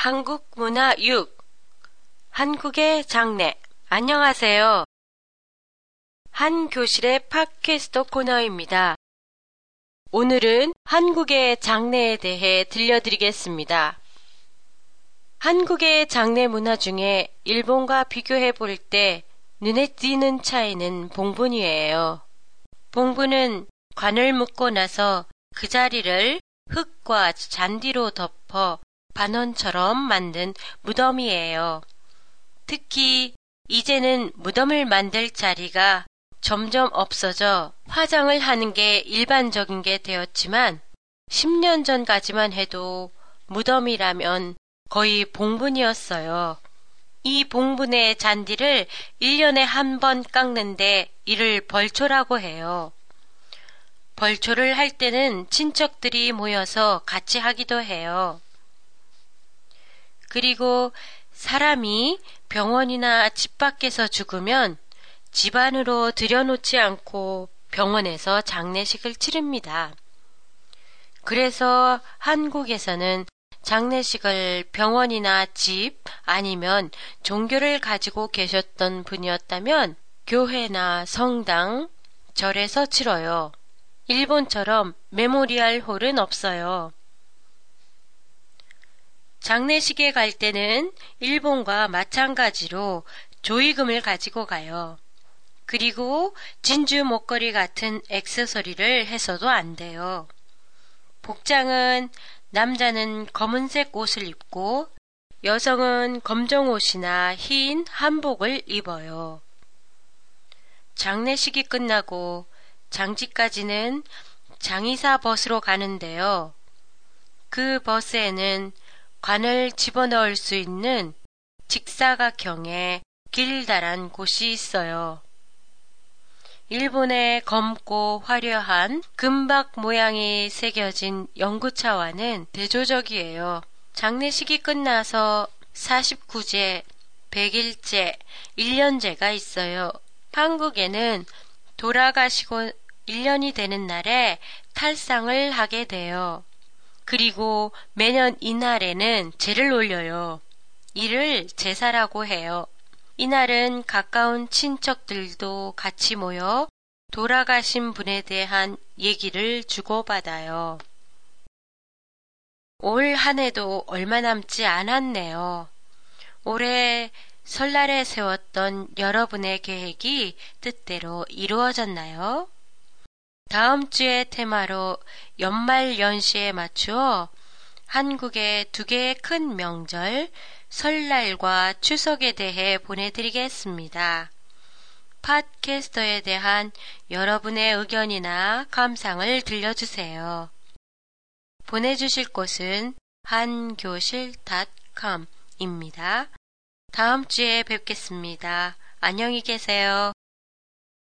한국 문화 6 한국의 장례 안녕하세요. 한 교실의 팟캐스트 코너입니다. 오늘은 한국의 장례에 대해 들려드리겠습니다. 한국의 장례 문화 중에 일본과 비교해 볼 때 눈에 띄는 차이는 봉분이에요. 봉분은 관을 묶고 나서 그 자리를 흙과 잔디로 덮어 반원처럼 만든 무덤이에요. 특히 이제는 무덤을 만들 자리가 점점 없어져 화장을 하는 게 일반적인 게 되었지만 10년 전까지만 해도 무덤이라면 거의 봉분이었어요. 이 봉분의 잔디를 1년에 한 번 깎는데 이를 벌초라고 해요. 벌초를 할 때는 친척들이 모여서 같이 하기도 해요. 그리고 사람이 병원이나 집 밖에서 죽으면 집 안으로 들여놓지 않고 병원에서 장례식을 치릅니다. 그래서 한국에서는 장례식을 병원이나 집 아니면 종교를 가지고 계셨던 분이었다면 교회나 성당, 절에서 치러요. 일본처럼 memorial hall은 없어요. 장례식에 갈 때는 일본과 마찬가지로 조의금을 가지고 가요. 그리고 진주 목걸이 같은 액세서리를 해서도 안 돼요. 복장은 남자는 검은색 옷을 입고 여성은 검정 옷이나 흰 한복을 입어요. 장례식이 끝나고 장지까지는 장의사 버스로 가는데요. 그 버스에는 관을 집어넣을 수 있는 직사각형의 길다란 곳이 있어요. 일본의 검고 화려한 금박 모양이 새겨진 연구차와는 대조적이에요. 장례식이 끝나서 49제, 100일제, 1년제가 있어요. 한국에는 돌아가시고 1년이 되는 날에 탈상을 하게 돼요. 그리고 매년 이날에는 제를 올려요. 이를 제사라고 해요. 이날은 가까운 친척들도 같이 모여 돌아가신 분에 대한 얘기를 주고받아요. 올 한 해도 얼마 남지 않았네요. 올해 설날에 세웠던 여러분의 계획이 뜻대로 이루어졌나요? 다음 주의 테마로 연말 연시에 맞추어 한국의 두 개의 큰 명절, 설날과 추석에 대해 보내드리겠습니다. 팟캐스터에 대한 여러분의 의견이나 감상을 들려주세요. 보내주실 곳은 한교실.com입니다. 다음 주에 뵙겠습니다. 안녕히 계세요.